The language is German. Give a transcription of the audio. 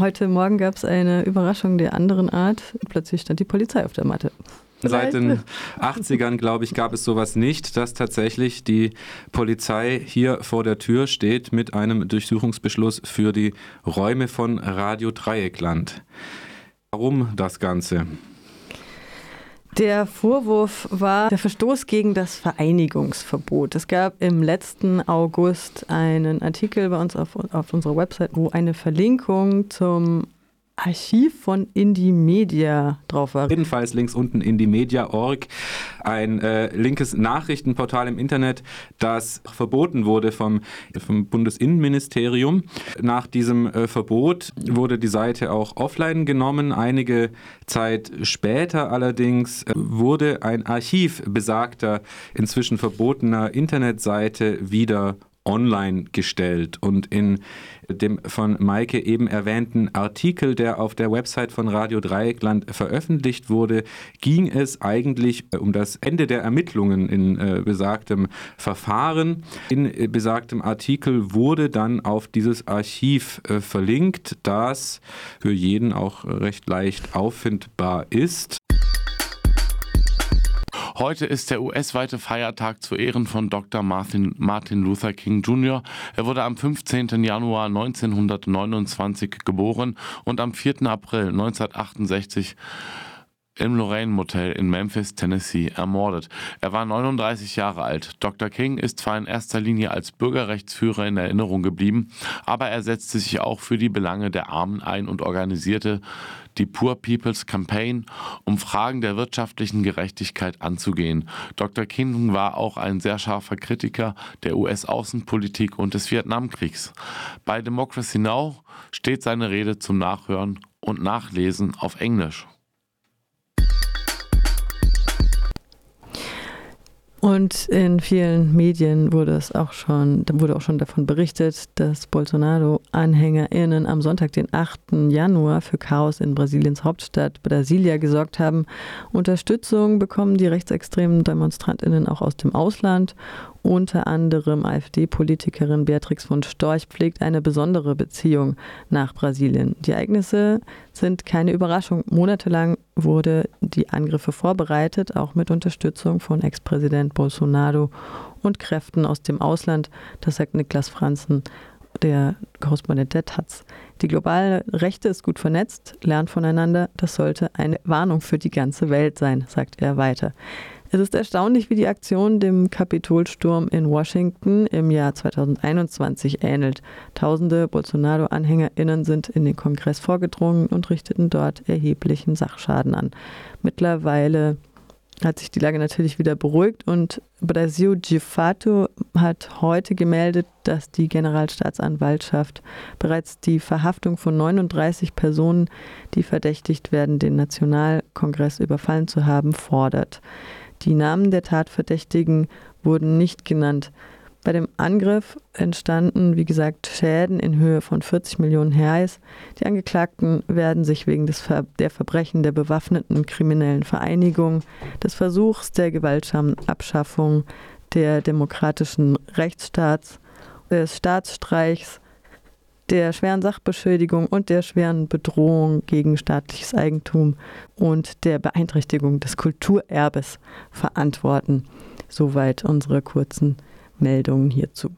heute Morgen gab es eine Überraschung der anderen Art. Plötzlich stand die Polizei auf der Matte. Seit den 80ern, glaube ich, gab es sowas nicht, dass tatsächlich die Polizei hier vor der Tür steht mit einem Durchsuchungsbeschluss für die Räume von Radio Dreieckland. Warum das Ganze? Der Vorwurf war der Verstoß gegen das Vereinigungsverbot. Es gab im letzten August einen Artikel bei uns auf, auf unserer Website, wo eine Verlinkung zum Archiv von Indie Media drauf war. Jedenfalls links unten indiemedia.org, ein äh, linkes Nachrichtenportal im Internet, das verboten wurde vom, vom Bundesinnenministerium. Nach diesem äh, Verbot wurde die Seite auch offline genommen. Einige Zeit später allerdings äh, wurde ein Archiv besagter, inzwischen verbotener Internetseite wieder online gestellt. Und in dem von Maike eben erwähnten Artikel, der auf der Website von Radio Dreieckland veröffentlicht wurde, ging es eigentlich äh, um das Ende der Ermittlungen in äh, besagtem Verfahren. In äh, besagtem Artikel wurde dann auf dieses Archiv äh, verlinkt, das für jeden auch recht leicht auffindbar ist. Heute ist der US-weite Feiertag zu Ehren von Dr. Martin, Martin Luther King Jr. Er wurde am 15. Januar 1929 geboren und am 4. April 1968 im Lorraine Motel in Memphis, Tennessee, ermordet. Er war 39 Jahre alt. Dr. King ist zwar in erster Linie als Bürgerrechtsführer in Erinnerung geblieben, aber er setzte sich auch für die Belange der Armen ein und organisierte die Poor People's Campaign, um Fragen der wirtschaftlichen Gerechtigkeit anzugehen. Dr. King war auch ein sehr scharfer Kritiker der US-Außenpolitik und des Vietnamkriegs. Bei Democracy Now! steht seine Rede zum Nachhören und Nachlesen auf Englisch. Und in vielen Medien wurde es auch schon, wurde auch schon davon berichtet, dass Bolsonaro-AnhängerInnen am Sonntag, den 8. Januar, für Chaos in Brasiliens Hauptstadt Brasilia gesorgt haben. Unterstützung bekommen die rechtsextremen DemonstrantInnen auch aus dem Ausland unter anderem AfD-Politikerin Beatrix von Storch pflegt eine besondere Beziehung nach Brasilien. Die Ereignisse sind keine Überraschung. Monatelang wurde die Angriffe vorbereitet, auch mit Unterstützung von Ex-Präsident Bolsonaro und Kräften aus dem Ausland. Das sagt Niklas Franzen, der Korrespondent der Taz. Die globale Rechte ist gut vernetzt, lernt voneinander. Das sollte eine Warnung für die ganze Welt sein, sagt er weiter. Es ist erstaunlich, wie die Aktion dem Kapitolsturm in Washington im Jahr 2021 ähnelt. Tausende Bolsonaro-AnhängerInnen sind in den Kongress vorgedrungen und richteten dort erheblichen Sachschaden an. Mittlerweile hat sich die Lage natürlich wieder beruhigt und Brasil Gifato hat heute gemeldet, dass die Generalstaatsanwaltschaft bereits die Verhaftung von 39 Personen, die verdächtigt werden, den Nationalkongress überfallen zu haben, fordert. Die Namen der Tatverdächtigen wurden nicht genannt. Bei dem Angriff entstanden, wie gesagt, Schäden in Höhe von 40 Millionen Reais. Die Angeklagten werden sich wegen des Ver der Verbrechen der bewaffneten kriminellen Vereinigung, des Versuchs der gewaltsamen Abschaffung der demokratischen Rechtsstaats, des Staatsstreichs, der schweren Sachbeschädigung und der schweren Bedrohung gegen staatliches Eigentum und der Beeinträchtigung des Kulturerbes verantworten. Soweit unsere kurzen Meldungen hierzu.